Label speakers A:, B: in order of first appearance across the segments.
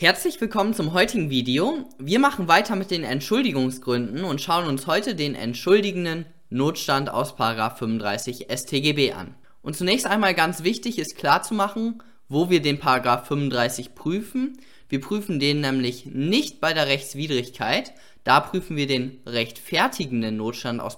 A: Herzlich willkommen zum heutigen Video. Wir machen weiter mit den Entschuldigungsgründen und schauen uns heute den entschuldigenden Notstand aus 35 StGB an. Und zunächst einmal ganz wichtig ist klarzumachen, wo wir den 35 prüfen. Wir prüfen den nämlich nicht bei der Rechtswidrigkeit, da prüfen wir den rechtfertigenden Notstand aus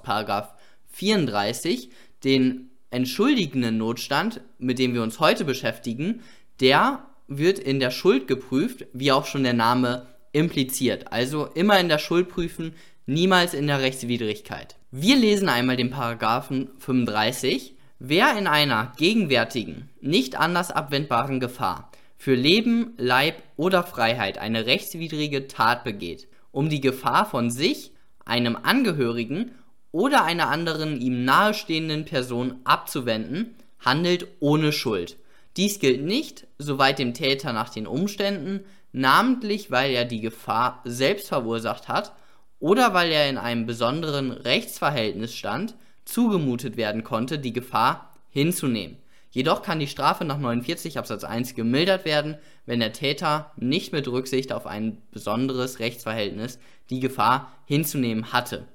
A: 34, den entschuldigenden Notstand, mit dem wir uns heute beschäftigen, der wird in der Schuld geprüft, wie auch schon der Name impliziert. Also immer in der Schuld prüfen, niemals in der Rechtswidrigkeit. Wir lesen einmal den Paragraphen 35. Wer in einer gegenwärtigen, nicht anders abwendbaren Gefahr für Leben, Leib oder Freiheit eine rechtswidrige Tat begeht, um die Gefahr von sich, einem Angehörigen oder einer anderen ihm nahestehenden Person abzuwenden, handelt ohne Schuld. Dies gilt nicht, soweit dem Täter nach den Umständen, namentlich weil er die Gefahr selbst verursacht hat oder weil er in einem besonderen Rechtsverhältnis stand, zugemutet werden konnte, die Gefahr hinzunehmen. Jedoch kann die Strafe nach 49 Absatz 1 gemildert werden, wenn der Täter nicht mit Rücksicht auf ein besonderes Rechtsverhältnis die Gefahr hinzunehmen hatte.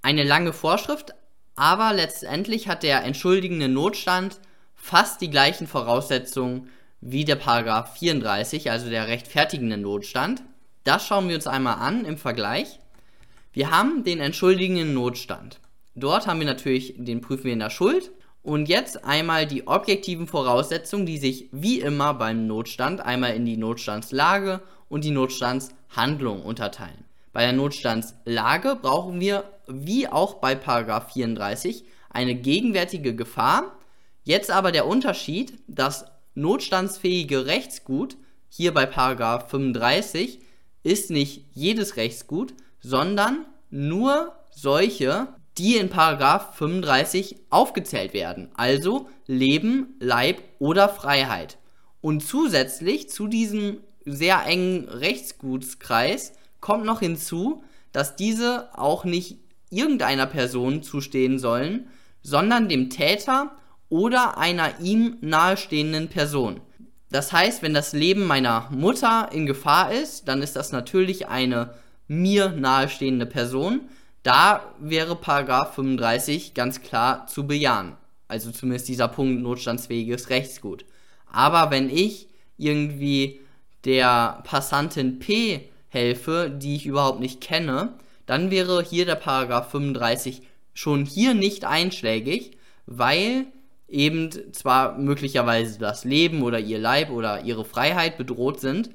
A: Eine lange Vorschrift, aber letztendlich hat der entschuldigende Notstand fast die gleichen Voraussetzungen wie der Paragraph 34, also der rechtfertigende Notstand. Das schauen wir uns einmal an im Vergleich. Wir haben den entschuldigenden Notstand. Dort haben wir natürlich, den prüfen wir in der Schuld. Und jetzt einmal die objektiven Voraussetzungen, die sich wie immer beim Notstand einmal in die Notstandslage und die Notstandshandlung unterteilen. Bei der Notstandslage brauchen wir, wie auch bei 34, eine gegenwärtige Gefahr, Jetzt aber der Unterschied, das notstandsfähige Rechtsgut, hier bei Paragraph 35, ist nicht jedes Rechtsgut, sondern nur solche, die in Paragraph 35 aufgezählt werden, also Leben, Leib oder Freiheit. Und zusätzlich zu diesem sehr engen Rechtsgutskreis kommt noch hinzu, dass diese auch nicht irgendeiner Person zustehen sollen, sondern dem Täter oder einer ihm nahestehenden Person. Das heißt, wenn das Leben meiner Mutter in Gefahr ist, dann ist das natürlich eine mir nahestehende Person. Da wäre Paragraph 35 ganz klar zu bejahen. Also zumindest dieser Punkt notstandsfähiges Rechtsgut. Aber wenn ich irgendwie der Passantin P helfe, die ich überhaupt nicht kenne, dann wäre hier der Paragraph 35 schon hier nicht einschlägig, weil eben zwar möglicherweise das Leben oder ihr Leib oder ihre Freiheit bedroht sind,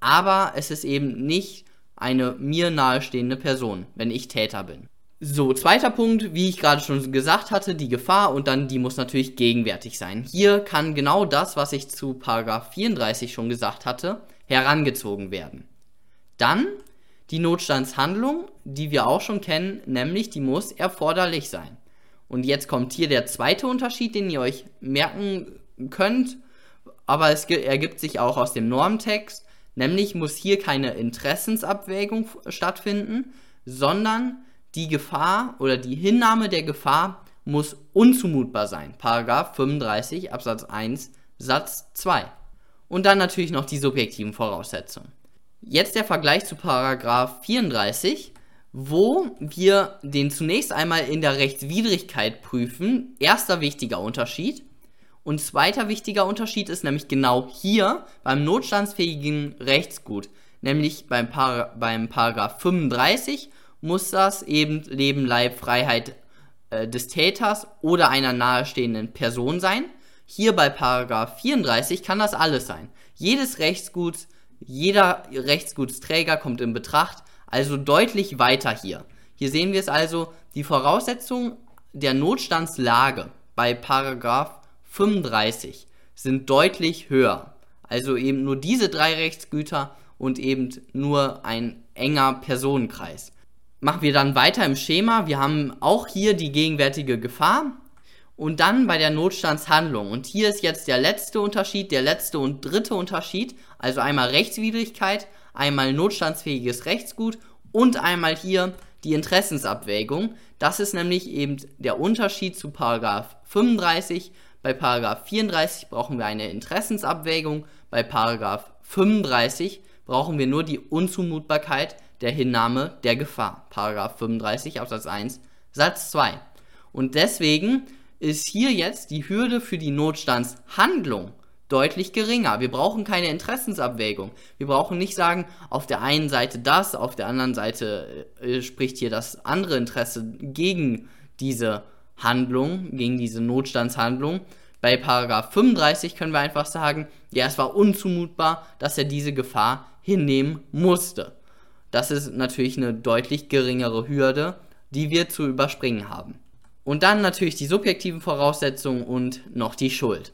A: aber es ist eben nicht eine mir nahestehende Person, wenn ich Täter bin. So, zweiter Punkt, wie ich gerade schon gesagt hatte, die Gefahr und dann die muss natürlich gegenwärtig sein. Hier kann genau das, was ich zu Paragraph 34 schon gesagt hatte, herangezogen werden. Dann die Notstandshandlung, die wir auch schon kennen, nämlich die muss erforderlich sein. Und jetzt kommt hier der zweite Unterschied, den ihr euch merken könnt, aber es ergibt sich auch aus dem Normtext, nämlich muss hier keine Interessensabwägung stattfinden, sondern die Gefahr oder die Hinnahme der Gefahr muss unzumutbar sein. Paragraph 35 Absatz 1 Satz 2. Und dann natürlich noch die subjektiven Voraussetzungen. Jetzt der Vergleich zu Paragraph 34 wo wir den zunächst einmal in der Rechtswidrigkeit prüfen. Erster wichtiger Unterschied. Und zweiter wichtiger Unterschied ist nämlich genau hier beim notstandsfähigen Rechtsgut. Nämlich beim, Par beim Paragraph 35 muss das eben Leben, Leib, Freiheit äh, des Täters oder einer nahestehenden Person sein. Hier bei Paragraph 34 kann das alles sein. Jedes Rechtsgut, jeder Rechtsgutsträger kommt in Betracht, also deutlich weiter hier. Hier sehen wir es also, die Voraussetzungen der Notstandslage bei Paragraph 35 sind deutlich höher. Also eben nur diese drei Rechtsgüter und eben nur ein enger Personenkreis. Machen wir dann weiter im Schema. Wir haben auch hier die gegenwärtige Gefahr und dann bei der Notstandshandlung. Und hier ist jetzt der letzte Unterschied, der letzte und dritte Unterschied. Also einmal Rechtswidrigkeit, einmal notstandsfähiges Rechtsgut und einmal hier die Interessensabwägung. Das ist nämlich eben der Unterschied zu Paragraph 35. Bei Paragraph 34 brauchen wir eine Interessensabwägung, bei Paragraph 35 brauchen wir nur die Unzumutbarkeit der Hinnahme der Gefahr. Paragraph 35 Absatz 1 Satz 2. Und deswegen ist hier jetzt die Hürde für die Notstandshandlung deutlich geringer. Wir brauchen keine Interessensabwägung. Wir brauchen nicht sagen, auf der einen Seite das, auf der anderen Seite äh, spricht hier das andere Interesse gegen diese Handlung, gegen diese Notstandshandlung. Bei Paragraph 35 können wir einfach sagen, ja, es war unzumutbar, dass er diese Gefahr hinnehmen musste. Das ist natürlich eine deutlich geringere Hürde, die wir zu überspringen haben. Und dann natürlich die subjektiven Voraussetzungen und noch die Schuld.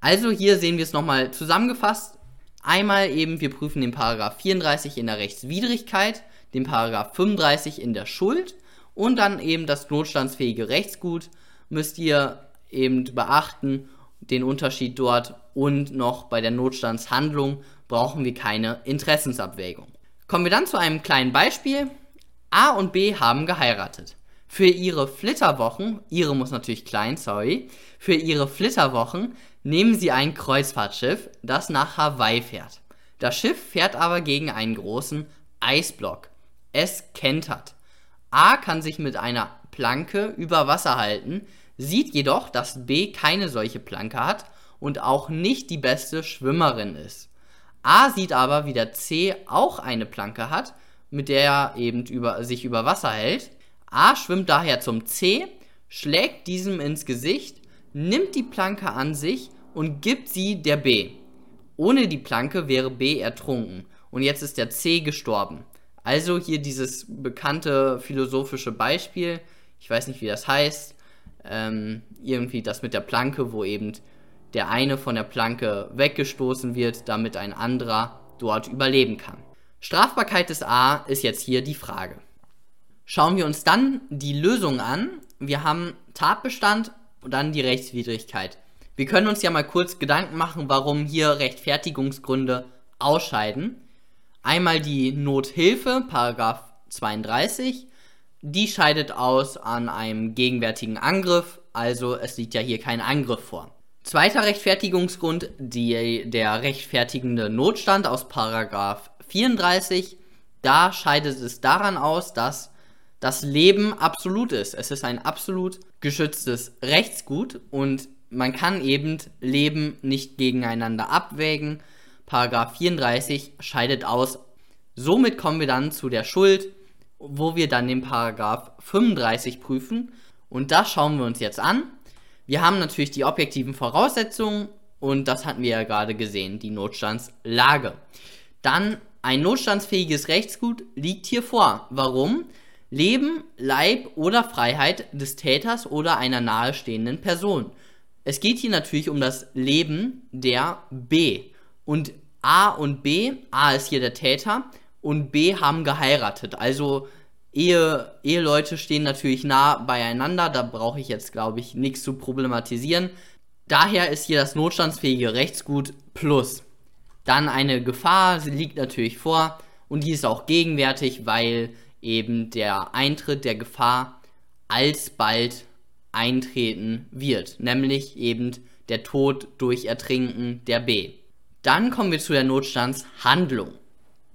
A: Also hier sehen wir es nochmal zusammengefasst. Einmal eben, wir prüfen den Paragraph 34 in der Rechtswidrigkeit, den Paragraph 35 in der Schuld und dann eben das notstandsfähige Rechtsgut müsst ihr eben beachten, den Unterschied dort und noch bei der Notstandshandlung brauchen wir keine Interessensabwägung. Kommen wir dann zu einem kleinen Beispiel. A und B haben geheiratet. Für ihre Flitterwochen, ihre muss natürlich klein, sorry, für ihre Flitterwochen nehmen sie ein Kreuzfahrtschiff, das nach Hawaii fährt. Das Schiff fährt aber gegen einen großen Eisblock. Es kentert. A kann sich mit einer Planke über Wasser halten, sieht jedoch, dass B keine solche Planke hat und auch nicht die beste Schwimmerin ist. A sieht aber, wie der C auch eine Planke hat, mit der er eben über, sich über Wasser hält A schwimmt daher zum C, schlägt diesem ins Gesicht, nimmt die Planke an sich und gibt sie der B. Ohne die Planke wäre B ertrunken und jetzt ist der C gestorben. Also hier dieses bekannte philosophische Beispiel, ich weiß nicht wie das heißt, ähm, irgendwie das mit der Planke, wo eben der eine von der Planke weggestoßen wird, damit ein anderer dort überleben kann. Strafbarkeit des A ist jetzt hier die Frage. Schauen wir uns dann die Lösung an. Wir haben Tatbestand und dann die Rechtswidrigkeit. Wir können uns ja mal kurz Gedanken machen, warum hier Rechtfertigungsgründe ausscheiden. Einmal die Nothilfe, Paragraph 32. Die scheidet aus an einem gegenwärtigen Angriff, also es liegt ja hier kein Angriff vor. Zweiter Rechtfertigungsgrund, die, der rechtfertigende Notstand aus Paragraph 34. Da scheidet es daran aus, dass das Leben absolut ist. Es ist ein absolut geschütztes Rechtsgut und man kann eben Leben nicht gegeneinander abwägen. Paragraph 34 scheidet aus. Somit kommen wir dann zu der Schuld, wo wir dann den Paragraph 35 prüfen. Und das schauen wir uns jetzt an. Wir haben natürlich die objektiven Voraussetzungen und das hatten wir ja gerade gesehen, die Notstandslage. Dann ein notstandsfähiges Rechtsgut liegt hier vor. Warum? Leben, Leib oder Freiheit des Täters oder einer nahestehenden Person. Es geht hier natürlich um das Leben der B. Und A und B, A ist hier der Täter und B haben geheiratet. Also Ehe, Eheleute stehen natürlich nah beieinander, da brauche ich jetzt, glaube ich, nichts zu problematisieren. Daher ist hier das notstandsfähige Rechtsgut plus. Dann eine Gefahr, sie liegt natürlich vor und die ist auch gegenwärtig, weil eben der Eintritt der Gefahr alsbald eintreten wird, nämlich eben der Tod durch Ertrinken der B. Dann kommen wir zu der Notstandshandlung.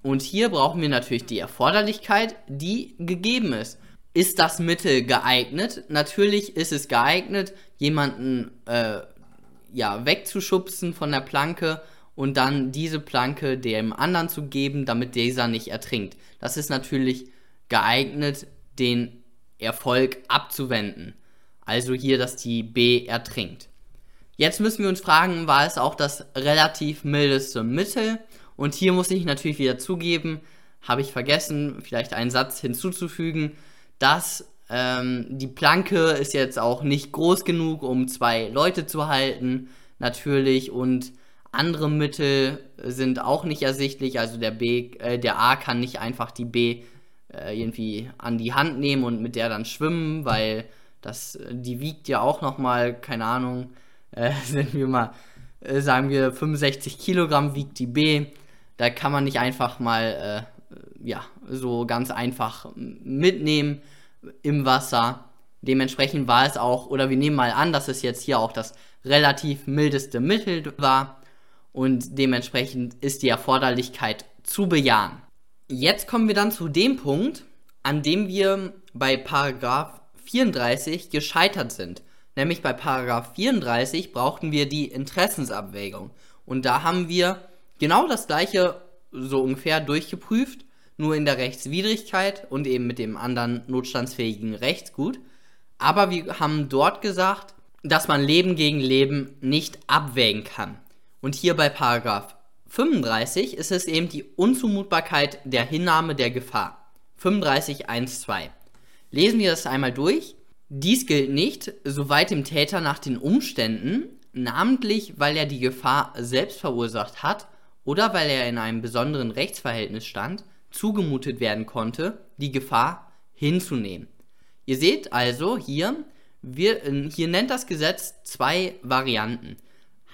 A: Und hier brauchen wir natürlich die Erforderlichkeit, die gegeben ist. Ist das Mittel geeignet? Natürlich ist es geeignet, jemanden äh, ja, wegzuschubsen von der Planke und dann diese Planke dem anderen zu geben, damit dieser nicht ertrinkt. Das ist natürlich geeignet, den Erfolg abzuwenden. Also hier, dass die B ertrinkt. Jetzt müssen wir uns fragen, war es auch das relativ mildeste Mittel? Und hier muss ich natürlich wieder zugeben, habe ich vergessen, vielleicht einen Satz hinzuzufügen, dass ähm, die Planke ist jetzt auch nicht groß genug, um zwei Leute zu halten, natürlich, und andere Mittel sind auch nicht ersichtlich. Also der B, äh, der A kann nicht einfach die B äh, irgendwie an die Hand nehmen und mit der dann schwimmen, weil das, die wiegt ja auch nochmal, keine Ahnung, äh, sind wir mal, äh, sagen wir 65 Kilogramm wiegt die B. Da kann man nicht einfach mal, äh, ja, so ganz einfach mitnehmen im Wasser. Dementsprechend war es auch, oder wir nehmen mal an, dass es jetzt hier auch das relativ mildeste Mittel war und dementsprechend ist die Erforderlichkeit zu bejahen. Jetzt kommen wir dann zu dem Punkt, an dem wir bei Paragraph 34 gescheitert sind. Nämlich bei Paragraph 34 brauchten wir die Interessensabwägung. Und da haben wir genau das gleiche so ungefähr durchgeprüft, nur in der Rechtswidrigkeit und eben mit dem anderen notstandsfähigen Rechtsgut. Aber wir haben dort gesagt, dass man Leben gegen Leben nicht abwägen kann. Und hier bei Paragraph 35 ist es eben die Unzumutbarkeit der Hinnahme der Gefahr. 35.1.2. Lesen wir das einmal durch. Dies gilt nicht, soweit dem Täter nach den Umständen, namentlich weil er die Gefahr selbst verursacht hat oder weil er in einem besonderen Rechtsverhältnis stand, zugemutet werden konnte, die Gefahr hinzunehmen. Ihr seht also hier, wir, hier nennt das Gesetz zwei Varianten.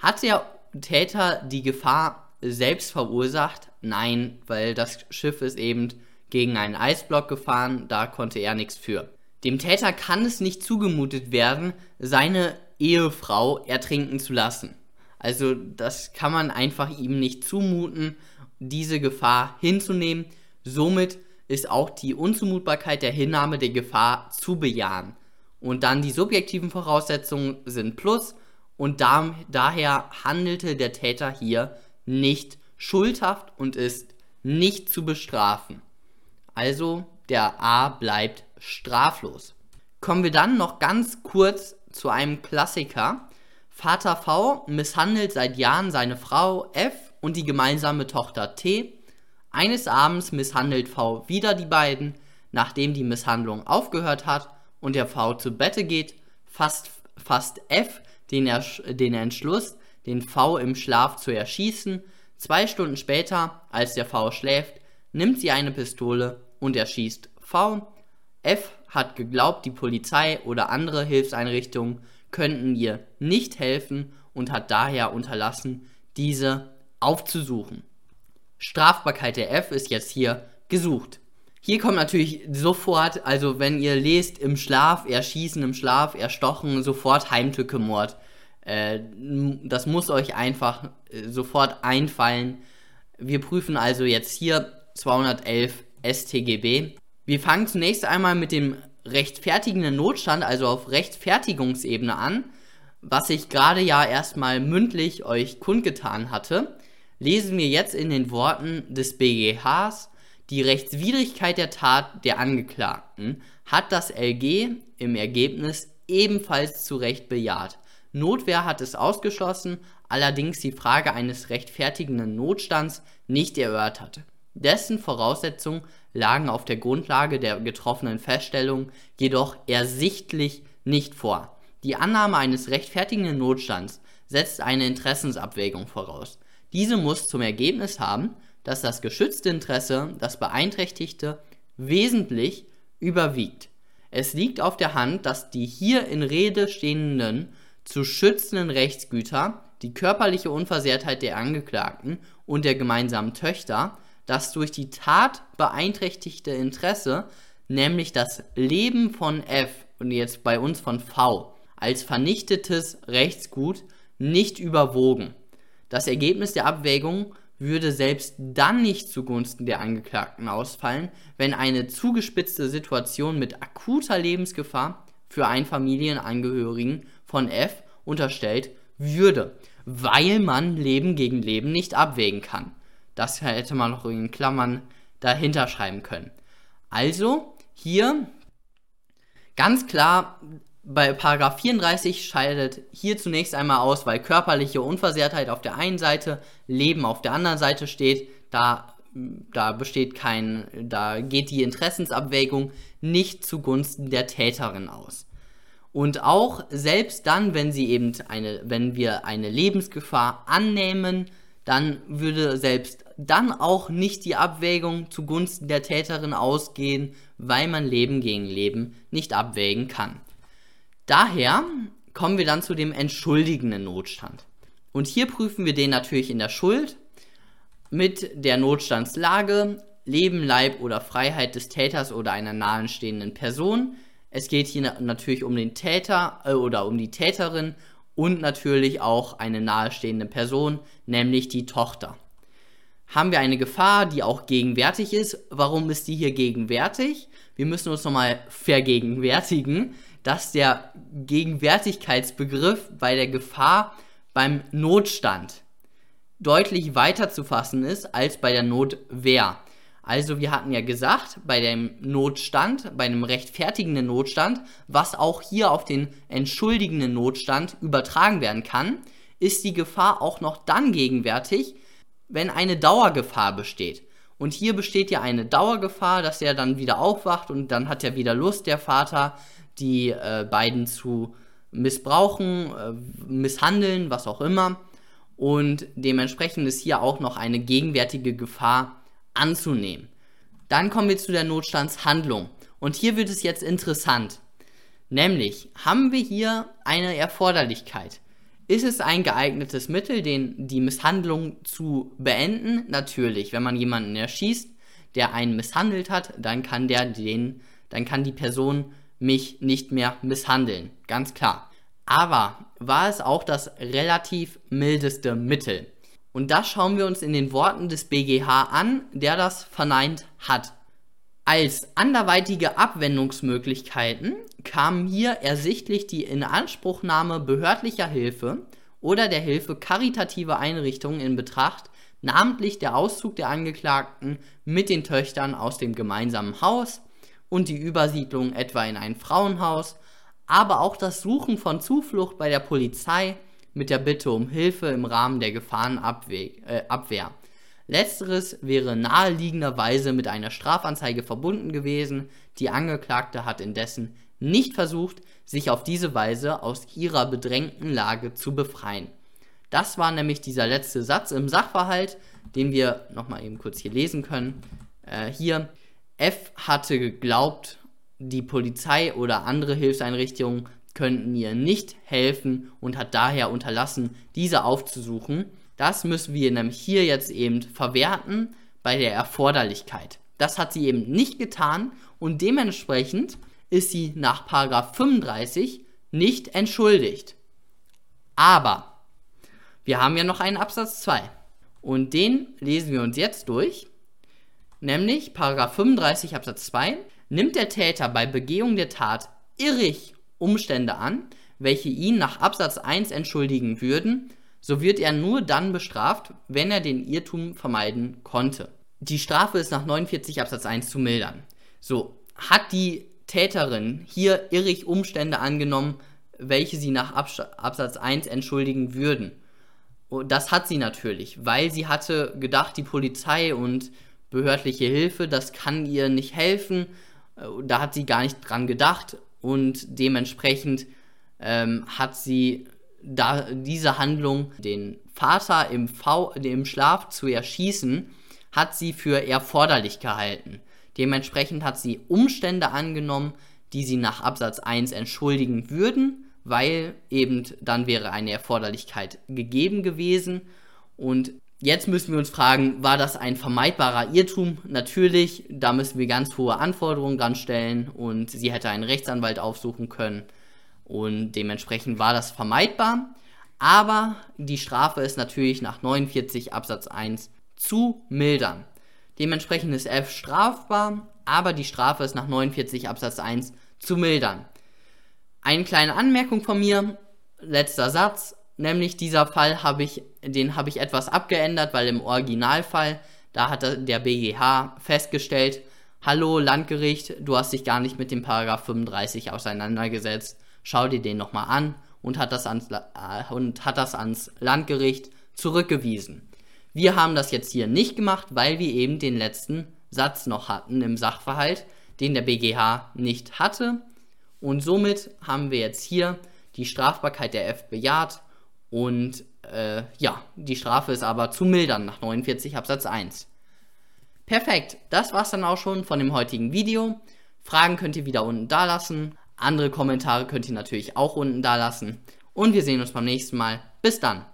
A: Hat der Täter die Gefahr selbst verursacht? Nein, weil das Schiff ist eben gegen einen Eisblock gefahren, da konnte er nichts für. Dem Täter kann es nicht zugemutet werden, seine Ehefrau ertrinken zu lassen. Also das kann man einfach ihm nicht zumuten, diese Gefahr hinzunehmen. Somit ist auch die Unzumutbarkeit der Hinnahme der Gefahr zu bejahen. Und dann die subjektiven Voraussetzungen sind plus und da, daher handelte der Täter hier nicht schuldhaft und ist nicht zu bestrafen. Also der A bleibt straflos. Kommen wir dann noch ganz kurz zu einem Klassiker. Vater V misshandelt seit Jahren seine Frau F und die gemeinsame Tochter T. Eines Abends misshandelt V wieder die beiden. Nachdem die Misshandlung aufgehört hat und der V zu Bette geht, fasst, fasst F den, den Entschluss, den V im Schlaf zu erschießen. Zwei Stunden später, als der V schläft, nimmt sie eine Pistole und erschießt V. F hat geglaubt, die Polizei oder andere Hilfseinrichtungen könnten ihr nicht helfen und hat daher unterlassen, diese aufzusuchen. Strafbarkeit der F ist jetzt hier gesucht. Hier kommt natürlich sofort, also wenn ihr lest im Schlaf, erschießen im Schlaf, erstochen, sofort Heimtückemord. Äh, das muss euch einfach äh, sofort einfallen. Wir prüfen also jetzt hier 211 StGB. Wir fangen zunächst einmal mit dem rechtfertigenden Notstand, also auf Rechtfertigungsebene an, was ich gerade ja erstmal mündlich euch kundgetan hatte. Lesen wir jetzt in den Worten des BGHs die Rechtswidrigkeit der Tat der Angeklagten hat das LG im Ergebnis ebenfalls zu Recht bejaht. Notwehr hat es ausgeschlossen, allerdings die Frage eines rechtfertigenden Notstands nicht erörtert. Dessen Voraussetzungen lagen auf der Grundlage der getroffenen Feststellung jedoch ersichtlich nicht vor. Die Annahme eines rechtfertigenden Notstands setzt eine Interessensabwägung voraus. Diese muss zum Ergebnis haben, dass das geschützte Interesse, das beeinträchtigte, wesentlich überwiegt. Es liegt auf der Hand, dass die hier in Rede stehenden zu schützenden Rechtsgüter, die körperliche Unversehrtheit der Angeklagten und der gemeinsamen Töchter, das durch die Tat beeinträchtigte Interesse, nämlich das Leben von F und jetzt bei uns von V, als vernichtetes Rechtsgut nicht überwogen. Das Ergebnis der Abwägung würde selbst dann nicht zugunsten der Angeklagten ausfallen, wenn eine zugespitzte Situation mit akuter Lebensgefahr für einen Familienangehörigen von F unterstellt würde, weil man Leben gegen Leben nicht abwägen kann. Das hätte man noch in Klammern dahinter schreiben können. Also hier ganz klar bei Paragraph 34 scheidet hier zunächst einmal aus, weil körperliche Unversehrtheit auf der einen Seite, Leben auf der anderen Seite steht. Da, da besteht kein, da geht die Interessensabwägung nicht zugunsten der Täterin aus. Und auch selbst dann, wenn sie eben eine, wenn wir eine Lebensgefahr annehmen, dann würde selbst dann auch nicht die Abwägung zugunsten der Täterin ausgehen, weil man Leben gegen Leben nicht abwägen kann. Daher kommen wir dann zu dem entschuldigenden Notstand. Und hier prüfen wir den natürlich in der Schuld mit der Notstandslage, Leben, Leib oder Freiheit des Täters oder einer nahenstehenden Person. Es geht hier natürlich um den Täter äh, oder um die Täterin und natürlich auch eine nahestehende Person, nämlich die Tochter. haben wir eine Gefahr, die auch gegenwärtig ist. Warum ist die hier gegenwärtig? Wir müssen uns nochmal vergegenwärtigen, dass der Gegenwärtigkeitsbegriff bei der Gefahr beim Notstand deutlich weiter zu fassen ist als bei der Notwehr. Also wir hatten ja gesagt, bei dem Notstand, bei einem rechtfertigenden Notstand, was auch hier auf den entschuldigenden Notstand übertragen werden kann, ist die Gefahr auch noch dann gegenwärtig, wenn eine Dauergefahr besteht. Und hier besteht ja eine Dauergefahr, dass er dann wieder aufwacht und dann hat er wieder Lust, der Vater, die äh, beiden zu missbrauchen, äh, misshandeln, was auch immer. Und dementsprechend ist hier auch noch eine gegenwärtige Gefahr anzunehmen. Dann kommen wir zu der Notstandshandlung. Und hier wird es jetzt interessant. Nämlich haben wir hier eine Erforderlichkeit. Ist es ein geeignetes Mittel, den, die Misshandlung zu beenden? Natürlich. Wenn man jemanden erschießt, der einen misshandelt hat, dann kann der den, dann kann die Person mich nicht mehr misshandeln. Ganz klar. Aber war es auch das relativ mildeste Mittel? Und das schauen wir uns in den Worten des BGH an, der das verneint hat. Als anderweitige Abwendungsmöglichkeiten kam hier ersichtlich die Inanspruchnahme behördlicher Hilfe oder der Hilfe karitativer Einrichtungen in Betracht, namentlich der Auszug der Angeklagten mit den Töchtern aus dem gemeinsamen Haus und die Übersiedlung etwa in ein Frauenhaus, aber auch das Suchen von Zuflucht bei der Polizei mit der Bitte um Hilfe im Rahmen der Gefahrenabwehr. Äh, Letzteres wäre naheliegenderweise mit einer Strafanzeige verbunden gewesen. Die Angeklagte hat indessen nicht versucht, sich auf diese Weise aus ihrer bedrängten Lage zu befreien. Das war nämlich dieser letzte Satz im Sachverhalt, den wir nochmal eben kurz hier lesen können. Äh, hier, F hatte geglaubt, die Polizei oder andere Hilfseinrichtungen könnten ihr nicht helfen und hat daher unterlassen, diese aufzusuchen. Das müssen wir nämlich hier jetzt eben verwerten bei der Erforderlichkeit. Das hat sie eben nicht getan und dementsprechend ist sie nach 35 nicht entschuldigt. Aber wir haben ja noch einen Absatz 2 und den lesen wir uns jetzt durch. Nämlich 35 Absatz 2 nimmt der Täter bei Begehung der Tat irrig Umstände an, welche ihn nach Absatz 1 entschuldigen würden, so wird er nur dann bestraft, wenn er den Irrtum vermeiden konnte. Die Strafe ist nach 49 Absatz 1 zu mildern. So, hat die Täterin hier irrig Umstände angenommen, welche sie nach Absatz 1 entschuldigen würden. Das hat sie natürlich, weil sie hatte gedacht, die Polizei und behördliche Hilfe, das kann ihr nicht helfen. Äh, da hat sie gar nicht dran gedacht und dementsprechend ähm, hat sie da diese Handlung, den Vater im, v im Schlaf zu erschießen, hat sie für erforderlich gehalten. Dementsprechend hat sie Umstände angenommen, die sie nach Absatz 1 entschuldigen würden, weil eben dann wäre eine Erforderlichkeit gegeben gewesen. Und jetzt müssen wir uns fragen, war das ein vermeidbarer Irrtum? Natürlich, da müssen wir ganz hohe Anforderungen dran stellen und sie hätte einen Rechtsanwalt aufsuchen können und dementsprechend war das vermeidbar. Aber die Strafe ist natürlich nach 49 Absatz 1 zu mildern. Dementsprechend ist F strafbar, aber die Strafe ist nach 49 Absatz 1 zu mildern. Eine kleine Anmerkung von mir, letzter Satz, nämlich dieser Fall habe ich, den habe ich etwas abgeändert, weil im Originalfall, da hat der BGH festgestellt, hallo Landgericht, du hast dich gar nicht mit dem Paragraph 35 auseinandergesetzt, schau dir den nochmal an und hat, das ans, äh, und hat das ans Landgericht zurückgewiesen. Wir haben das jetzt hier nicht gemacht, weil wir eben den letzten Satz noch hatten im Sachverhalt, den der BGH nicht hatte. Und somit haben wir jetzt hier die Strafbarkeit der F bejaht und äh, ja, die Strafe ist aber zu mildern nach 49 Absatz 1. Perfekt, das war's dann auch schon von dem heutigen Video. Fragen könnt ihr wieder unten da lassen. Andere Kommentare könnt ihr natürlich auch unten da lassen. Und wir sehen uns beim nächsten Mal. Bis dann.